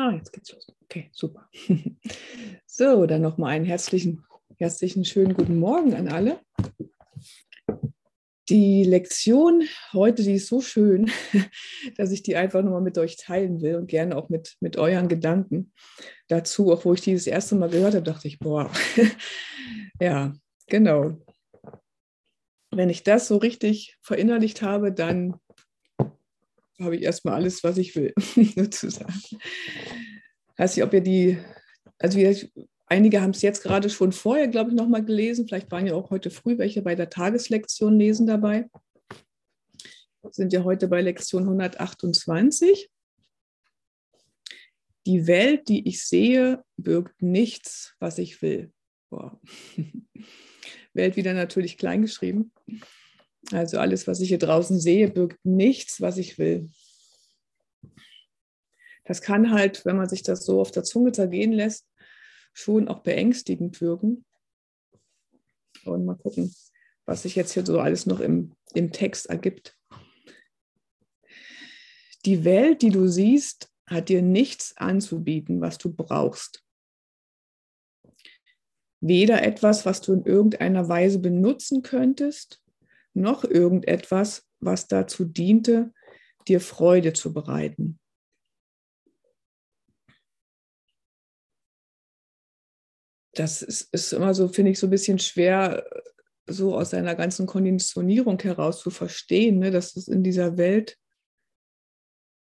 Ah, jetzt geht's los. Okay, super. So, dann nochmal einen herzlichen, herzlichen schönen guten Morgen an alle. Die Lektion heute, die ist so schön, dass ich die einfach nochmal mit euch teilen will und gerne auch mit, mit euren Gedanken dazu. Auch wo ich die das erste Mal gehört habe, dachte ich, boah, ja, genau. Wenn ich das so richtig verinnerlicht habe, dann habe ich erstmal alles, was ich will, sozusagen. Weiß nicht, ob ihr die, also wir, einige haben es jetzt gerade schon vorher, glaube ich, nochmal gelesen. Vielleicht waren ja auch heute früh welche bei der Tageslektion lesen dabei. Sind ja heute bei Lektion 128. Die Welt, die ich sehe, birgt nichts, was ich will. Boah. Welt wieder natürlich kleingeschrieben. Also alles, was ich hier draußen sehe, birgt nichts, was ich will. Das kann halt, wenn man sich das so auf der Zunge zergehen lässt, schon auch beängstigend wirken. Und mal gucken, was sich jetzt hier so alles noch im, im Text ergibt. Die Welt, die du siehst, hat dir nichts anzubieten, was du brauchst. Weder etwas, was du in irgendeiner Weise benutzen könntest, noch irgendetwas, was dazu diente, dir Freude zu bereiten. Das ist, ist immer so, finde ich, so ein bisschen schwer, so aus seiner ganzen Konditionierung heraus zu verstehen, ne, dass es in dieser Welt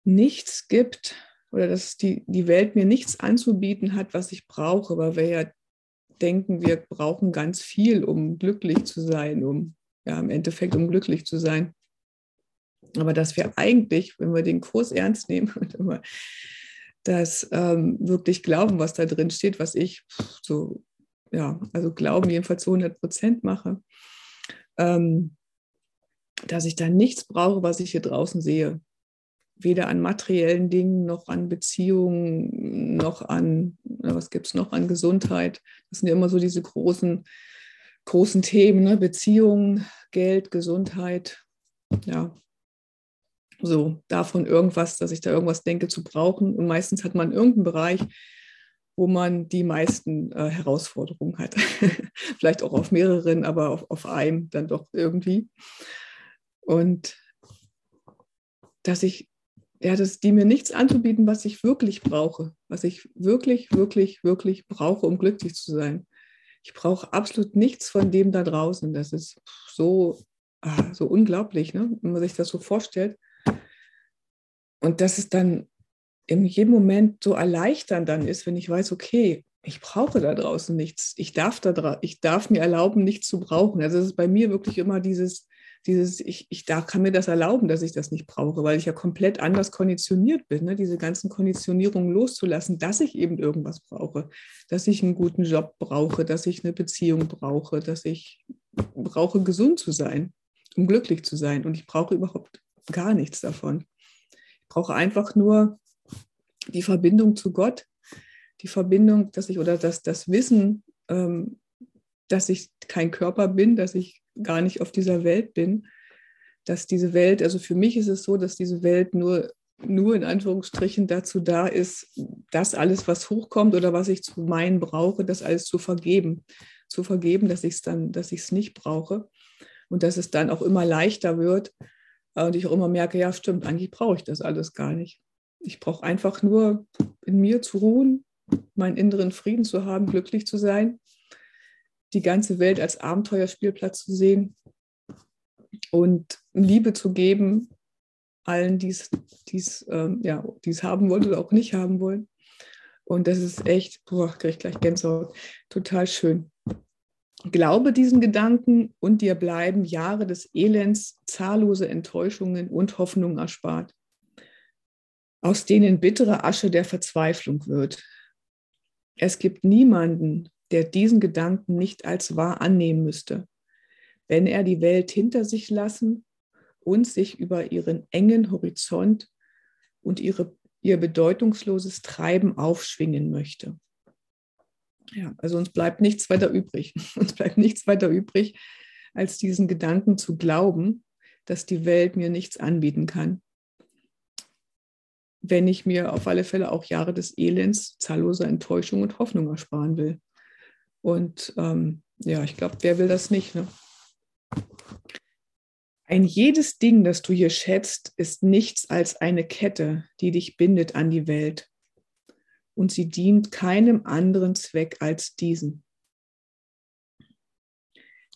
nichts gibt oder dass die, die Welt mir nichts anzubieten hat, was ich brauche, weil wir ja denken, wir brauchen ganz viel, um glücklich zu sein, um ja, im Endeffekt, um glücklich zu sein. Aber dass wir eigentlich, wenn wir den Kurs ernst nehmen und das ähm, wirklich glauben, was da drin steht, was ich so, ja, also glauben jedenfalls zu 100 Prozent mache, ähm, dass ich da nichts brauche, was ich hier draußen sehe. Weder an materiellen Dingen, noch an Beziehungen, noch an, was gibt es noch, an Gesundheit. Das sind ja immer so diese großen großen Themen, ne? Beziehungen, Geld, Gesundheit, ja, so davon irgendwas, dass ich da irgendwas denke zu brauchen. Und meistens hat man irgendeinen Bereich, wo man die meisten äh, Herausforderungen hat. Vielleicht auch auf mehreren, aber auf, auf einem dann doch irgendwie. Und dass ich, ja, dass die mir nichts anzubieten, was ich wirklich brauche, was ich wirklich, wirklich, wirklich brauche, um glücklich zu sein ich brauche absolut nichts von dem da draußen. Das ist so, ah, so unglaublich, ne? wenn man sich das so vorstellt. Und dass es dann in jedem Moment so erleichternd dann ist, wenn ich weiß, okay, ich brauche da draußen nichts. Ich darf, da ich darf mir erlauben, nichts zu brauchen. Also es ist bei mir wirklich immer dieses, dieses, ich, ich da kann mir das erlauben, dass ich das nicht brauche, weil ich ja komplett anders konditioniert bin, ne? diese ganzen Konditionierungen loszulassen, dass ich eben irgendwas brauche, dass ich einen guten Job brauche, dass ich eine Beziehung brauche, dass ich brauche, gesund zu sein, um glücklich zu sein. Und ich brauche überhaupt gar nichts davon. Ich brauche einfach nur die Verbindung zu Gott, die Verbindung, dass ich oder das, das Wissen, ähm, dass ich kein Körper bin, dass ich gar nicht auf dieser Welt bin, dass diese Welt, also für mich ist es so, dass diese Welt nur, nur in Anführungsstrichen dazu da ist, das alles, was hochkommt oder was ich zu meinen brauche, das alles zu vergeben. Zu vergeben, dass ich es dann, dass ich es nicht brauche und dass es dann auch immer leichter wird und ich auch immer merke, ja, stimmt, eigentlich brauche ich das alles gar nicht. Ich brauche einfach nur in mir zu ruhen, meinen inneren Frieden zu haben, glücklich zu sein die ganze Welt als Abenteuerspielplatz zu sehen und Liebe zu geben, allen, die es ähm, ja, haben wollen oder auch nicht haben wollen. Und das ist echt, boah, kriege ich gleich Gänsehaut, total schön. Glaube diesen Gedanken und dir bleiben Jahre des Elends, zahllose Enttäuschungen und Hoffnungen erspart, aus denen bittere Asche der Verzweiflung wird. Es gibt niemanden, der diesen Gedanken nicht als wahr annehmen müsste, wenn er die Welt hinter sich lassen und sich über ihren engen Horizont und ihre, ihr bedeutungsloses Treiben aufschwingen möchte. Ja, also uns bleibt nichts weiter übrig. Uns bleibt nichts weiter übrig, als diesen Gedanken zu glauben, dass die Welt mir nichts anbieten kann, wenn ich mir auf alle Fälle auch Jahre des Elends, zahlloser Enttäuschung und Hoffnung ersparen will. Und ähm, ja, ich glaube, wer will das nicht? Ne? Ein jedes Ding, das du hier schätzt, ist nichts als eine Kette, die dich bindet an die Welt. Und sie dient keinem anderen Zweck als diesen.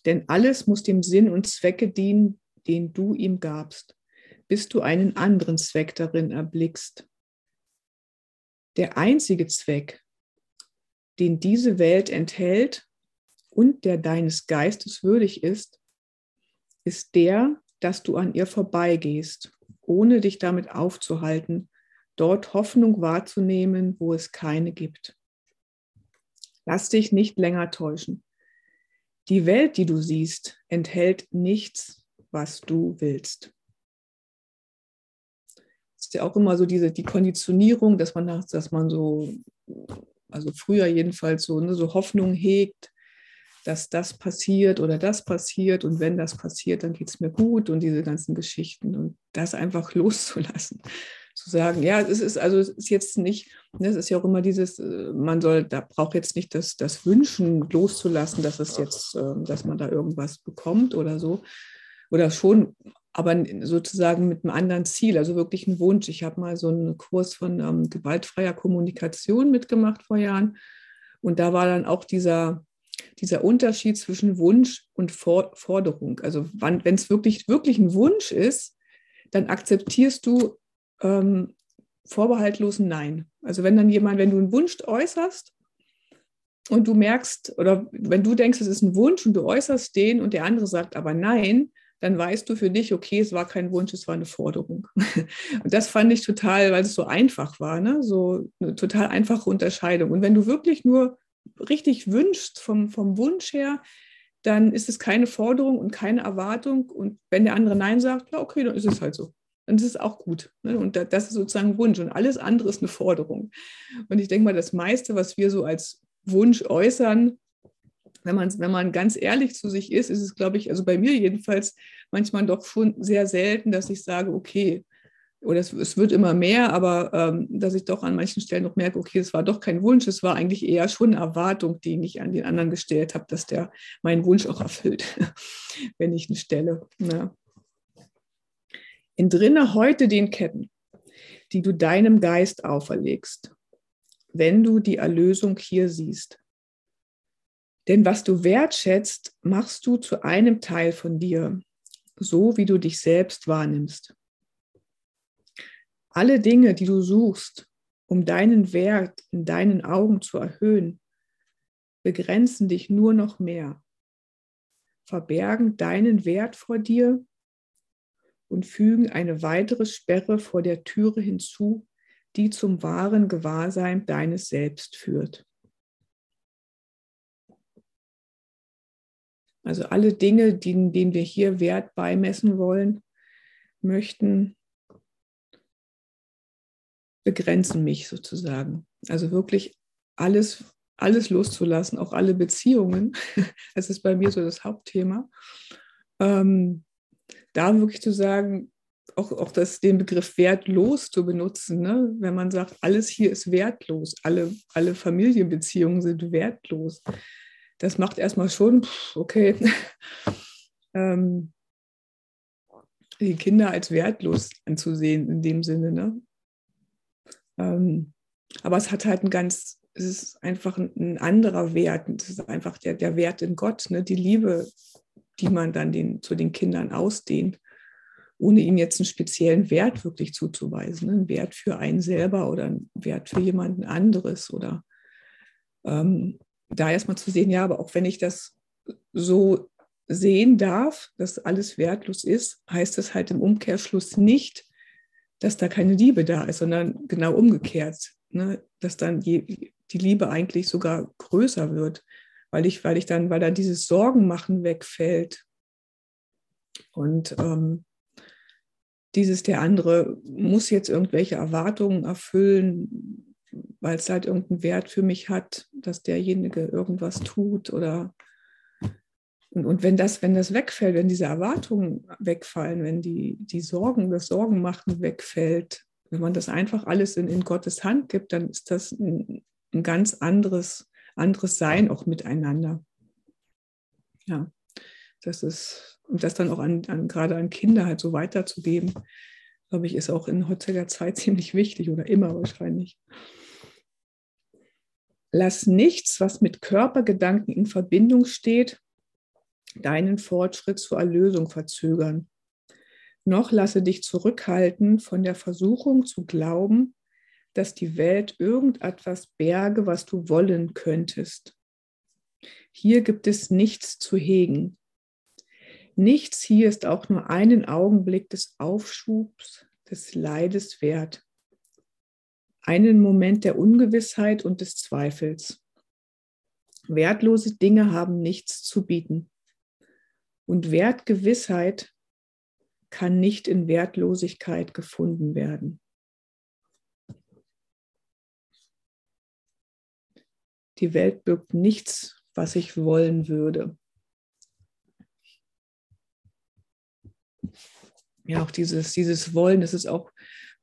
Denn alles muss dem Sinn und Zwecke dienen, den du ihm gabst, bis du einen anderen Zweck darin erblickst. Der einzige Zweck, den diese Welt enthält und der deines Geistes würdig ist, ist der, dass du an ihr vorbeigehst, ohne dich damit aufzuhalten, dort Hoffnung wahrzunehmen, wo es keine gibt. Lass dich nicht länger täuschen. Die Welt, die du siehst, enthält nichts, was du willst. Es ist ja auch immer so diese die Konditionierung, dass man, dass man so, also früher jedenfalls so, ne, so Hoffnung hegt, dass das passiert oder das passiert und wenn das passiert, dann geht es mir gut und diese ganzen Geschichten und das einfach loszulassen. Zu sagen, ja, es ist also es ist jetzt nicht, ne, es ist ja auch immer dieses, äh, man soll, da braucht jetzt nicht das, das Wünschen loszulassen, dass es jetzt, ähm, dass man da irgendwas bekommt oder so. Oder schon, aber sozusagen mit einem anderen Ziel, also wirklich ein Wunsch. Ich habe mal so einen Kurs von ähm, gewaltfreier Kommunikation mitgemacht vor Jahren. Und da war dann auch dieser, dieser Unterschied zwischen Wunsch und Forderung. Also wenn es wirklich, wirklich ein Wunsch ist, dann akzeptierst du ähm, vorbehaltlos Nein. Also wenn dann jemand, wenn du einen Wunsch äußerst und du merkst, oder wenn du denkst, es ist ein Wunsch und du äußerst den und der andere sagt aber Nein, dann weißt du für dich, okay, es war kein Wunsch, es war eine Forderung. Und das fand ich total, weil es so einfach war, ne? so eine total einfache Unterscheidung. Und wenn du wirklich nur richtig wünschst, vom, vom Wunsch her, dann ist es keine Forderung und keine Erwartung. Und wenn der andere Nein sagt, ja, okay, dann ist es halt so. Dann ist es auch gut. Ne? Und das ist sozusagen Wunsch. Und alles andere ist eine Forderung. Und ich denke mal, das meiste, was wir so als Wunsch äußern, wenn man, wenn man ganz ehrlich zu sich ist, ist es, glaube ich, also bei mir jedenfalls manchmal doch schon sehr selten, dass ich sage, okay, oder es, es wird immer mehr, aber ähm, dass ich doch an manchen Stellen noch merke, okay, es war doch kein Wunsch, es war eigentlich eher schon eine Erwartung, die ich an den anderen gestellt habe, dass der meinen Wunsch auch erfüllt, wenn ich ihn stelle. Ja. Entrinne heute den Ketten, die du deinem Geist auferlegst, wenn du die Erlösung hier siehst. Denn was du wertschätzt, machst du zu einem Teil von dir, so wie du dich selbst wahrnimmst. Alle Dinge, die du suchst, um deinen Wert in deinen Augen zu erhöhen, begrenzen dich nur noch mehr, verbergen deinen Wert vor dir und fügen eine weitere Sperre vor der Türe hinzu, die zum wahren Gewahrsein deines Selbst führt. Also alle Dinge, denen, denen wir hier Wert beimessen wollen, möchten, begrenzen mich sozusagen. Also wirklich alles, alles loszulassen, auch alle Beziehungen. Das ist bei mir so das Hauptthema. Ähm, da wirklich zu sagen, auch, auch das, den Begriff wertlos zu benutzen, ne? wenn man sagt, alles hier ist wertlos, alle, alle Familienbeziehungen sind wertlos. Das macht erstmal schon, okay, ähm, die Kinder als wertlos anzusehen in dem Sinne. Ne? Ähm, aber es hat halt ein ganz, es ist einfach ein, ein anderer Wert. Es ist einfach der, der Wert in Gott, ne? die Liebe, die man dann den, zu den Kindern ausdehnt, ohne ihnen jetzt einen speziellen Wert wirklich zuzuweisen. Ne? Einen Wert für einen selber oder einen Wert für jemanden anderes. Oder ähm, da erstmal zu sehen, ja, aber auch wenn ich das so sehen darf, dass alles wertlos ist, heißt das halt im Umkehrschluss nicht, dass da keine Liebe da ist, sondern genau umgekehrt, ne? dass dann die, die Liebe eigentlich sogar größer wird, weil ich, weil ich dann, weil dann dieses Sorgenmachen wegfällt und ähm, dieses der andere muss jetzt irgendwelche Erwartungen erfüllen, weil es halt irgendeinen Wert für mich hat, dass derjenige irgendwas tut oder und, und wenn das, wenn das wegfällt, wenn diese Erwartungen wegfallen, wenn die, die Sorgen, das Sorgenmachen wegfällt, Wenn man das einfach alles in, in Gottes Hand gibt, dann ist das ein, ein ganz anderes, anderes Sein auch miteinander. Ja, das ist, und das dann auch an, an, gerade an Kinder halt so weiterzugeben, glaube ich, ist auch in heutiger Zeit ziemlich wichtig oder immer wahrscheinlich. Lass nichts, was mit Körpergedanken in Verbindung steht, deinen Fortschritt zur Erlösung verzögern. Noch lasse dich zurückhalten von der Versuchung zu glauben, dass die Welt irgendetwas berge, was du wollen könntest. Hier gibt es nichts zu hegen. Nichts hier ist auch nur einen Augenblick des Aufschubs, des Leides wert einen Moment der Ungewissheit und des Zweifels. Wertlose Dinge haben nichts zu bieten. Und Wertgewissheit kann nicht in Wertlosigkeit gefunden werden. Die Welt birgt nichts, was ich wollen würde. Ja, auch dieses, dieses Wollen, das ist auch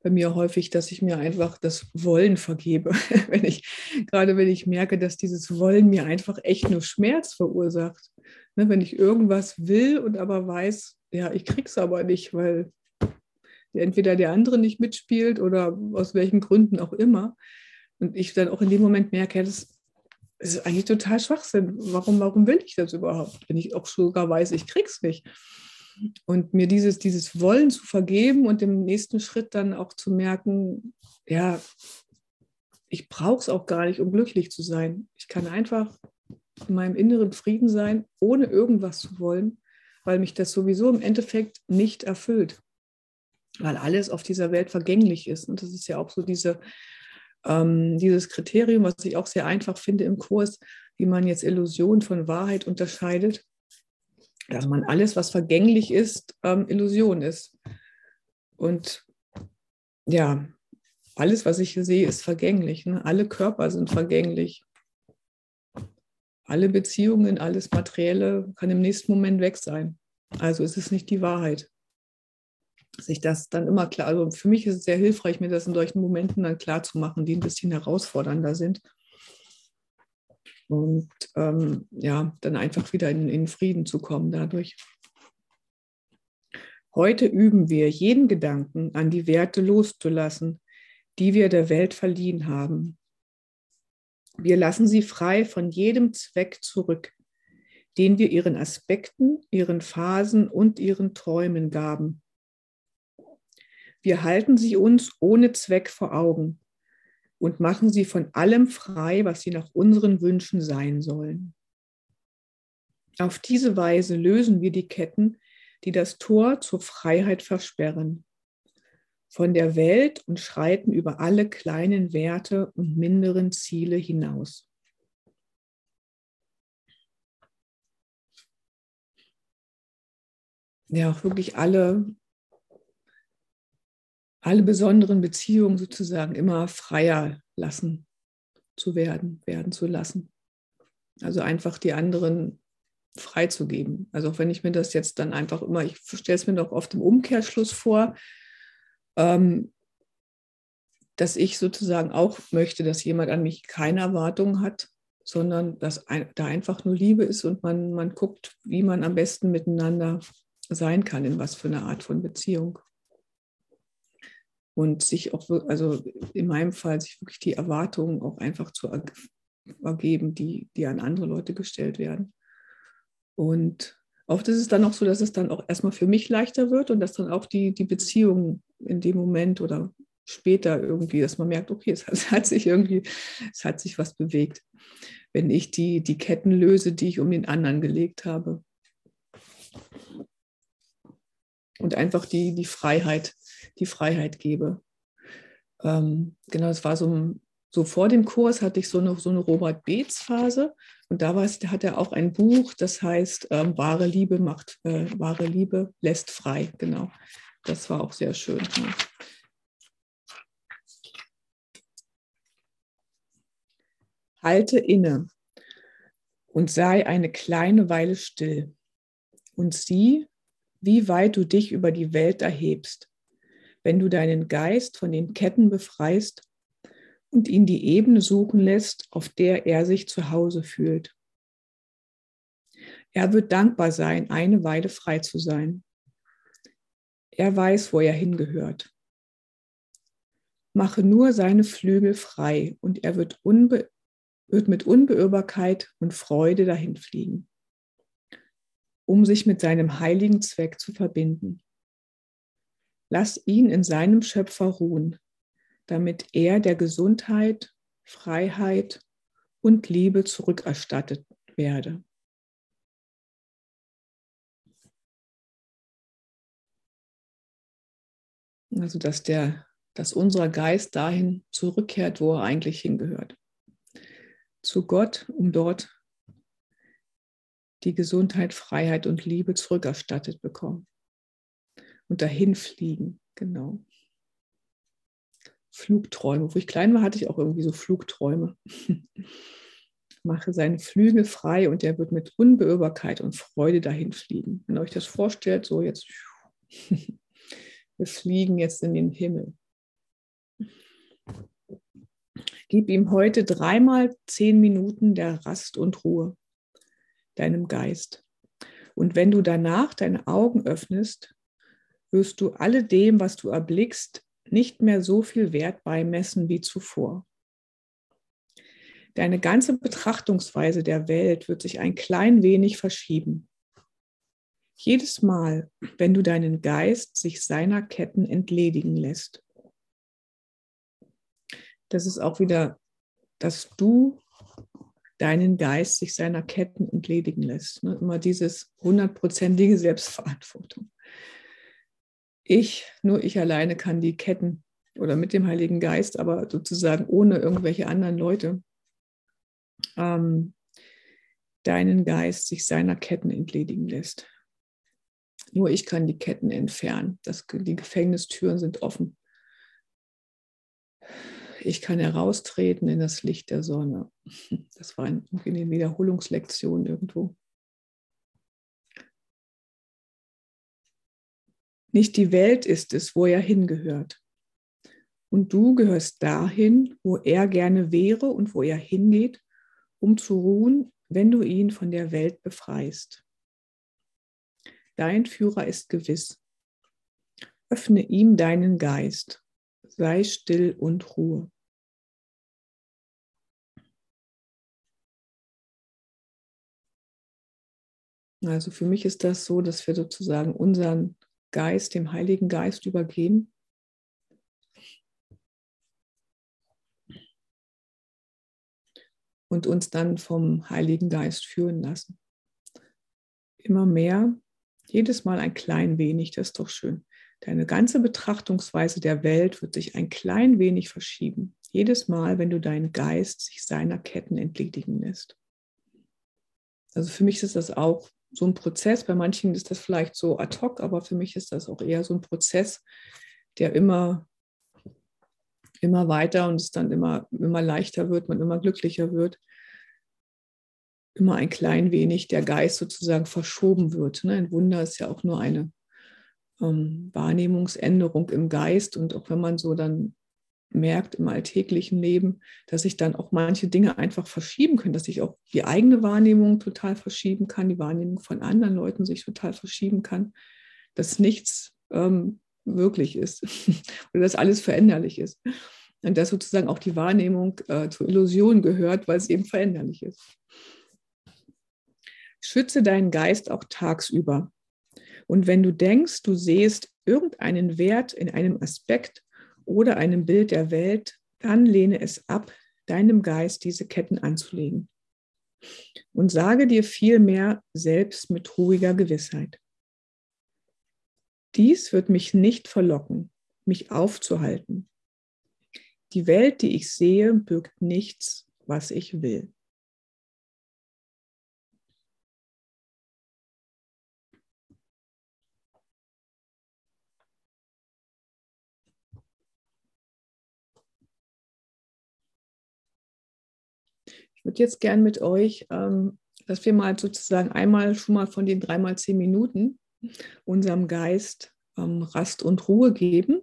bei mir häufig, dass ich mir einfach das Wollen vergebe. wenn ich, gerade wenn ich merke, dass dieses Wollen mir einfach echt nur Schmerz verursacht. Ne, wenn ich irgendwas will und aber weiß, ja, ich krieg's aber nicht, weil entweder der andere nicht mitspielt oder aus welchen Gründen auch immer. Und ich dann auch in dem Moment merke, ja, das ist eigentlich total Schwachsinn. Warum, warum will ich das überhaupt, wenn ich auch sogar weiß, ich krieg's nicht? Und mir dieses, dieses Wollen zu vergeben und im nächsten Schritt dann auch zu merken, ja, ich brauche es auch gar nicht, um glücklich zu sein. Ich kann einfach in meinem inneren Frieden sein, ohne irgendwas zu wollen, weil mich das sowieso im Endeffekt nicht erfüllt. Weil alles auf dieser Welt vergänglich ist. Und das ist ja auch so diese, ähm, dieses Kriterium, was ich auch sehr einfach finde im Kurs, wie man jetzt Illusion von Wahrheit unterscheidet dass man alles, was vergänglich ist, ähm, Illusion ist. Und ja, alles, was ich sehe, ist vergänglich. Ne? Alle Körper sind vergänglich. Alle Beziehungen, alles Materielle kann im nächsten Moment weg sein. Also ist es nicht die Wahrheit. Sich das dann immer klar, also für mich ist es sehr hilfreich, mir das in solchen Momenten dann klar zu machen, die ein bisschen herausfordernder sind und ähm, ja, dann einfach wieder in, in Frieden zu kommen dadurch. Heute üben wir, jeden Gedanken an die Werte loszulassen, die wir der Welt verliehen haben. Wir lassen sie frei von jedem Zweck zurück, den wir ihren Aspekten, ihren Phasen und ihren Träumen gaben. Wir halten sie uns ohne Zweck vor Augen und machen sie von allem frei, was sie nach unseren Wünschen sein sollen. Auf diese Weise lösen wir die Ketten, die das Tor zur Freiheit versperren, von der Welt und schreiten über alle kleinen Werte und minderen Ziele hinaus. Ja, auch wirklich alle alle besonderen Beziehungen sozusagen immer freier lassen zu werden, werden zu lassen. Also einfach die anderen freizugeben. Also auch wenn ich mir das jetzt dann einfach immer, ich stelle es mir doch oft im Umkehrschluss vor, ähm, dass ich sozusagen auch möchte, dass jemand an mich keine Erwartungen hat, sondern dass ein, da einfach nur Liebe ist und man, man guckt, wie man am besten miteinander sein kann, in was für eine Art von Beziehung und sich auch, also in meinem Fall, sich wirklich die Erwartungen auch einfach zu ergeben, die, die an andere Leute gestellt werden. Und oft ist es dann auch so, dass es dann auch erstmal für mich leichter wird und dass dann auch die, die Beziehung in dem Moment oder später irgendwie, dass man merkt, okay, es hat, es hat sich irgendwie, es hat sich was bewegt, wenn ich die, die Ketten löse, die ich um den anderen gelegt habe. Und einfach die, die Freiheit die Freiheit gebe. Ähm, genau, es war so, so vor dem Kurs hatte ich so eine, so eine Robert Beetz-Phase und da hat er auch ein Buch, das heißt ähm, Wahre Liebe macht, äh, wahre Liebe lässt frei, genau. Das war auch sehr schön. Ja. Halte inne und sei eine kleine Weile still und sieh, wie weit du dich über die Welt erhebst wenn du deinen Geist von den Ketten befreist und ihn die Ebene suchen lässt, auf der er sich zu Hause fühlt. Er wird dankbar sein, eine Weile frei zu sein. Er weiß, wo er hingehört. Mache nur seine Flügel frei und er wird, unbe wird mit Unbeirrbarkeit und Freude dahin fliegen, um sich mit seinem heiligen Zweck zu verbinden. Lass ihn in seinem Schöpfer ruhen, damit er der Gesundheit, Freiheit und Liebe zurückerstattet werde. Also dass der, dass unser Geist dahin zurückkehrt, wo er eigentlich hingehört. Zu Gott, um dort die Gesundheit, Freiheit und Liebe zurückerstattet bekommen. Und dahin fliegen, genau. Flugträume. Wo ich klein war, hatte ich auch irgendwie so Flugträume. Mache seine Flügel frei und er wird mit Unbeirrbarkeit und Freude dahin fliegen. Wenn ihr euch das vorstellt, so jetzt Wir fliegen jetzt in den Himmel. Gib ihm heute dreimal zehn Minuten der Rast und Ruhe, deinem Geist. Und wenn du danach deine Augen öffnest, wirst du alledem, was du erblickst, nicht mehr so viel Wert beimessen wie zuvor. Deine ganze Betrachtungsweise der Welt wird sich ein klein wenig verschieben. Jedes Mal, wenn du deinen Geist sich seiner Ketten entledigen lässt. Das ist auch wieder, dass du deinen Geist sich seiner Ketten entledigen lässt. Ne? Immer dieses hundertprozentige Selbstverantwortung. Ich, nur ich alleine kann die Ketten oder mit dem Heiligen Geist, aber sozusagen ohne irgendwelche anderen Leute, ähm, deinen Geist sich seiner Ketten entledigen lässt. Nur ich kann die Ketten entfernen. Das, die Gefängnistüren sind offen. Ich kann heraustreten in das Licht der Sonne. Das war eine Wiederholungslektion irgendwo. Nicht die Welt ist es, wo er hingehört. Und du gehörst dahin, wo er gerne wäre und wo er hingeht, um zu ruhen, wenn du ihn von der Welt befreist. Dein Führer ist gewiss. Öffne ihm deinen Geist. Sei still und Ruhe. Also für mich ist das so, dass wir sozusagen unseren Geist dem Heiligen Geist übergeben. Und uns dann vom Heiligen Geist führen lassen. Immer mehr jedes Mal ein klein wenig, das ist doch schön. Deine ganze Betrachtungsweise der Welt wird sich ein klein wenig verschieben. Jedes Mal, wenn du deinen Geist sich seiner Ketten entledigen lässt. Also für mich ist das auch so ein Prozess. Bei manchen ist das vielleicht so ad hoc, aber für mich ist das auch eher so ein Prozess, der immer, immer weiter und es dann immer, immer leichter wird, man immer glücklicher wird immer ein klein wenig der Geist sozusagen verschoben wird. Ne? Ein Wunder ist ja auch nur eine ähm, Wahrnehmungsänderung im Geist. Und auch wenn man so dann merkt im alltäglichen Leben, dass sich dann auch manche Dinge einfach verschieben können, dass sich auch die eigene Wahrnehmung total verschieben kann, die Wahrnehmung von anderen Leuten sich total verschieben kann, dass nichts ähm, wirklich ist oder dass alles veränderlich ist. Und dass sozusagen auch die Wahrnehmung äh, zur Illusion gehört, weil es eben veränderlich ist. Schütze deinen Geist auch tagsüber. Und wenn du denkst, du sehst irgendeinen Wert in einem Aspekt oder einem Bild der Welt, dann lehne es ab, deinem Geist diese Ketten anzulegen. Und sage dir vielmehr selbst mit ruhiger Gewissheit. Dies wird mich nicht verlocken, mich aufzuhalten. Die Welt, die ich sehe, birgt nichts, was ich will. Ich würde jetzt gern mit euch, ähm, dass wir mal sozusagen einmal schon mal von den dreimal zehn Minuten unserem Geist ähm, Rast und Ruhe geben.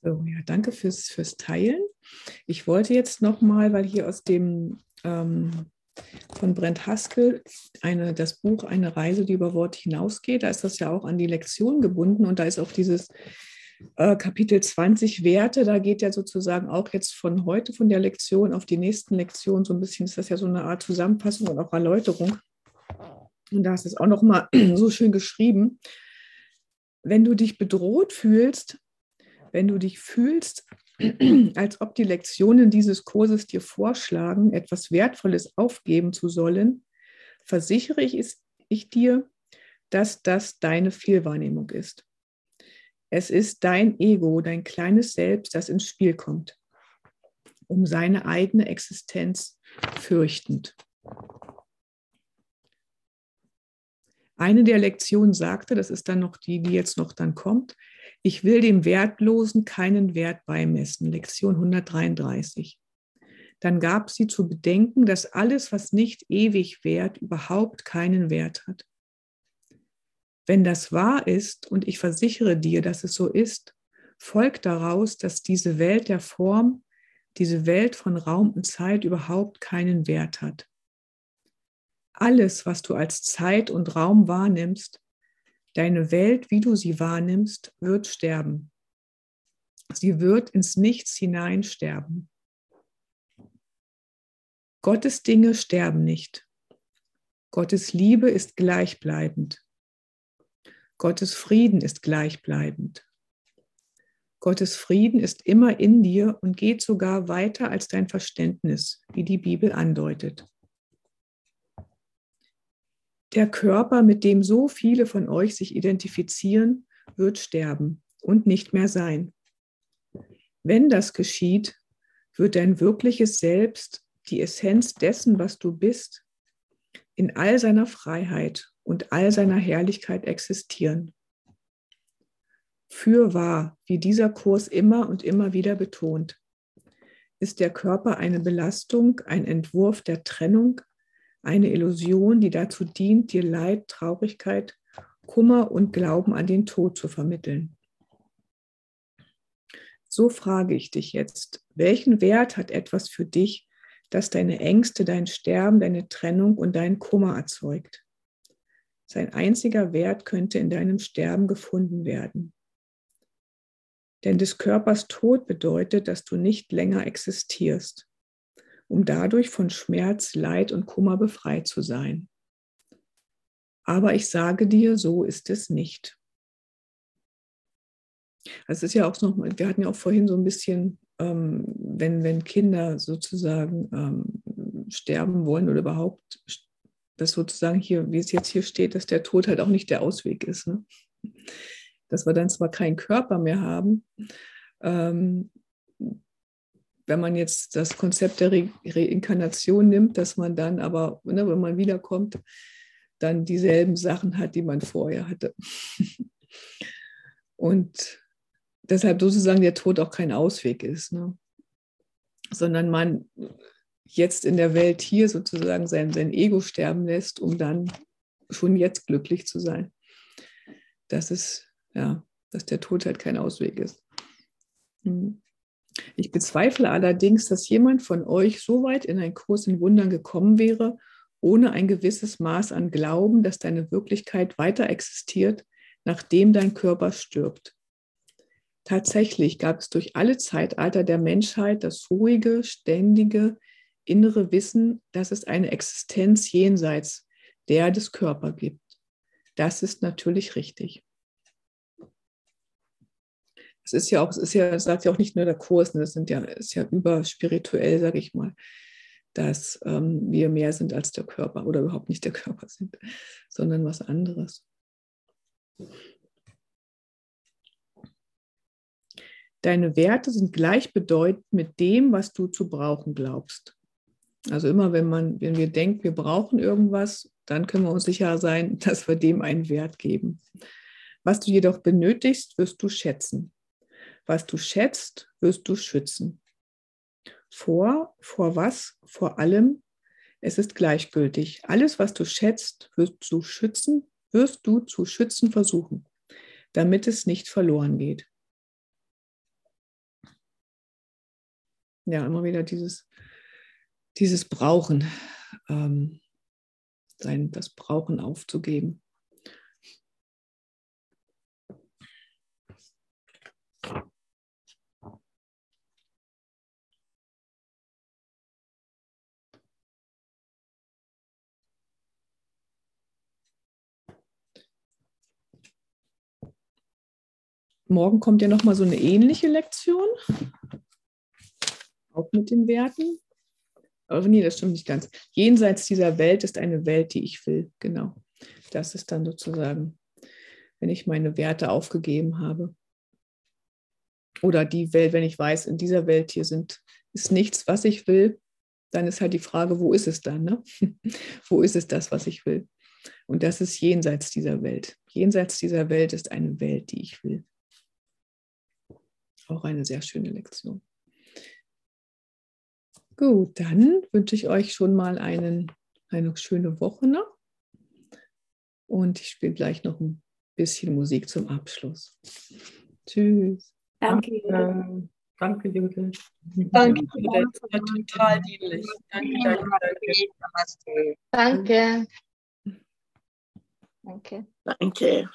So, ja, danke fürs, fürs Teilen. Ich wollte jetzt nochmal, weil hier aus dem ähm, von Brent Haskell eine, das Buch Eine Reise, die über Wort hinausgeht, da ist das ja auch an die Lektion gebunden und da ist auch dieses äh, Kapitel 20 Werte, da geht ja sozusagen auch jetzt von heute von der Lektion auf die nächsten Lektionen so ein bisschen, ist das ja so eine Art Zusammenfassung und auch Erläuterung. Und da ist es auch nochmal so schön geschrieben. Wenn du dich bedroht fühlst, wenn du dich fühlst, als ob die Lektionen dieses Kurses dir vorschlagen, etwas Wertvolles aufgeben zu sollen, versichere ich, ich dir, dass das deine Fehlwahrnehmung ist. Es ist dein Ego, dein kleines Selbst, das ins Spiel kommt, um seine eigene Existenz fürchtend. Eine der Lektionen sagte, das ist dann noch die, die jetzt noch dann kommt, ich will dem Wertlosen keinen Wert beimessen. Lektion 133. Dann gab sie zu bedenken, dass alles, was nicht ewig währt, überhaupt keinen Wert hat. Wenn das wahr ist, und ich versichere dir, dass es so ist, folgt daraus, dass diese Welt der Form, diese Welt von Raum und Zeit überhaupt keinen Wert hat. Alles, was du als Zeit und Raum wahrnimmst, Deine Welt, wie du sie wahrnimmst, wird sterben. Sie wird ins Nichts hinein sterben. Gottes Dinge sterben nicht. Gottes Liebe ist gleichbleibend. Gottes Frieden ist gleichbleibend. Gottes Frieden ist immer in dir und geht sogar weiter als dein Verständnis, wie die Bibel andeutet. Der Körper, mit dem so viele von euch sich identifizieren, wird sterben und nicht mehr sein. Wenn das geschieht, wird dein wirkliches Selbst, die Essenz dessen, was du bist, in all seiner Freiheit und all seiner Herrlichkeit existieren. Fürwahr, wie dieser Kurs immer und immer wieder betont, ist der Körper eine Belastung, ein Entwurf der Trennung, eine Illusion, die dazu dient, dir Leid, Traurigkeit, Kummer und Glauben an den Tod zu vermitteln. So frage ich dich jetzt, welchen Wert hat etwas für dich, das deine Ängste, dein Sterben, deine Trennung und deinen Kummer erzeugt? Sein einziger Wert könnte in deinem Sterben gefunden werden. Denn des Körpers Tod bedeutet, dass du nicht länger existierst um dadurch von Schmerz, Leid und Kummer befreit zu sein. Aber ich sage dir, so ist es nicht. Es ist ja auch noch, wir hatten ja auch vorhin so ein bisschen, ähm, wenn, wenn Kinder sozusagen ähm, sterben wollen oder überhaupt, dass sozusagen hier, wie es jetzt hier steht, dass der Tod halt auch nicht der Ausweg ist. Ne? Dass wir dann zwar keinen Körper mehr haben, ähm, wenn man jetzt das Konzept der Re Reinkarnation nimmt, dass man dann aber, ne, wenn man wiederkommt, dann dieselben Sachen hat, die man vorher hatte. Und deshalb sozusagen der Tod auch kein Ausweg ist, ne? sondern man jetzt in der Welt hier sozusagen sein, sein Ego sterben lässt, um dann schon jetzt glücklich zu sein. Das ist, ja, dass der Tod halt kein Ausweg ist. Mhm. Ich bezweifle allerdings, dass jemand von euch so weit in einen Kurs in Wundern gekommen wäre, ohne ein gewisses Maß an Glauben, dass deine Wirklichkeit weiter existiert, nachdem dein Körper stirbt. Tatsächlich gab es durch alle Zeitalter der Menschheit das ruhige, ständige, innere Wissen, dass es eine Existenz jenseits der des Körpers gibt. Das ist natürlich richtig es ist ja auch, es ist ja, sagt ja auch nicht nur der Kurs, ne, das sind ja, ist ja überspirituell, sage ich mal, dass ähm, wir mehr sind als der Körper oder überhaupt nicht der Körper sind, sondern was anderes. Deine Werte sind gleichbedeutend mit dem, was du zu brauchen glaubst. Also immer, wenn man, wenn wir denken, wir brauchen irgendwas, dann können wir uns sicher sein, dass wir dem einen Wert geben. Was du jedoch benötigst, wirst du schätzen. Was du schätzt, wirst du schützen. Vor, vor was? Vor allem, es ist gleichgültig. Alles, was du schätzt, wirst du schützen, wirst du zu schützen versuchen, damit es nicht verloren geht. ja, immer wieder dieses, dieses Brauchen, ähm, sein, das Brauchen aufzugeben. Morgen kommt ja nochmal so eine ähnliche Lektion, auch mit den Werten. Aber nee, das stimmt nicht ganz. Jenseits dieser Welt ist eine Welt, die ich will. Genau. Das ist dann sozusagen, wenn ich meine Werte aufgegeben habe. Oder die Welt, wenn ich weiß, in dieser Welt hier sind, ist nichts, was ich will, dann ist halt die Frage, wo ist es dann? Ne? wo ist es das, was ich will? Und das ist jenseits dieser Welt. Jenseits dieser Welt ist eine Welt, die ich will. Auch eine sehr schöne Lektion. Gut, dann wünsche ich euch schon mal einen, eine schöne Woche noch. Und ich spiele gleich noch ein bisschen Musik zum Abschluss. Tschüss. Danke. Danke, danke Judith. Danke, Judith. Das war total dienlich. Danke, danke, danke. Danke. Danke. Danke.